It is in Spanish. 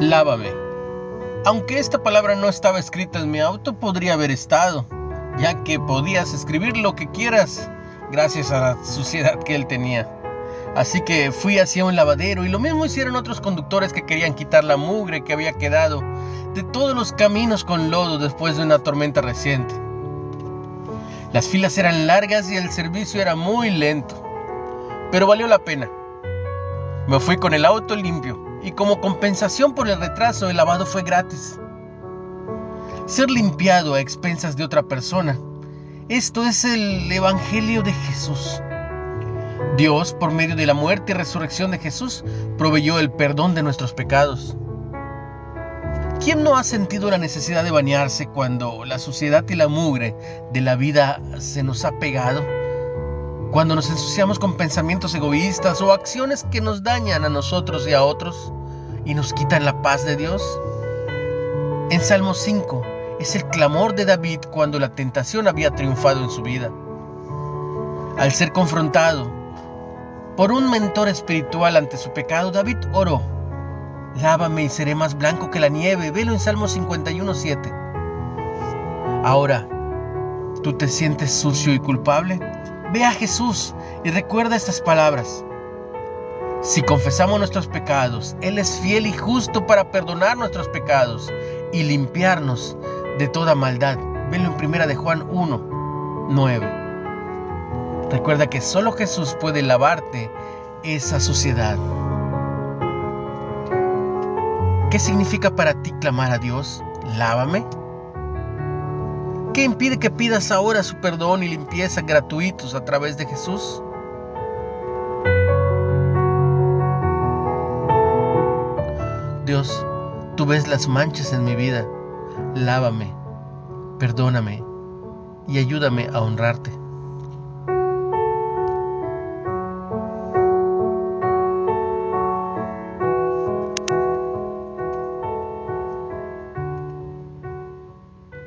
Lávame. Aunque esta palabra no estaba escrita en mi auto, podría haber estado, ya que podías escribir lo que quieras gracias a la suciedad que él tenía. Así que fui hacia un lavadero y lo mismo hicieron otros conductores que querían quitar la mugre que había quedado de todos los caminos con lodo después de una tormenta reciente. Las filas eran largas y el servicio era muy lento, pero valió la pena. Me fui con el auto limpio y como compensación por el retraso el lavado fue gratis. Ser limpiado a expensas de otra persona, esto es el Evangelio de Jesús. Dios, por medio de la muerte y resurrección de Jesús, proveyó el perdón de nuestros pecados. ¿Quién no ha sentido la necesidad de bañarse cuando la suciedad y la mugre de la vida se nos ha pegado? Cuando nos ensuciamos con pensamientos egoístas o acciones que nos dañan a nosotros y a otros y nos quitan la paz de Dios. En Salmo 5 es el clamor de David cuando la tentación había triunfado en su vida. Al ser confrontado por un mentor espiritual ante su pecado, David oró, lávame y seré más blanco que la nieve. Velo en Salmo 51.7. Ahora, ¿tú te sientes sucio y culpable? Ve a Jesús y recuerda estas palabras. Si confesamos nuestros pecados, Él es fiel y justo para perdonar nuestros pecados y limpiarnos de toda maldad. Velo en primera de Juan 1, 9. Recuerda que solo Jesús puede lavarte esa suciedad. ¿Qué significa para ti clamar a Dios? Lávame. ¿Qué impide que pidas ahora su perdón y limpieza gratuitos a través de Jesús? Dios, tú ves las manchas en mi vida. Lávame, perdóname y ayúdame a honrarte.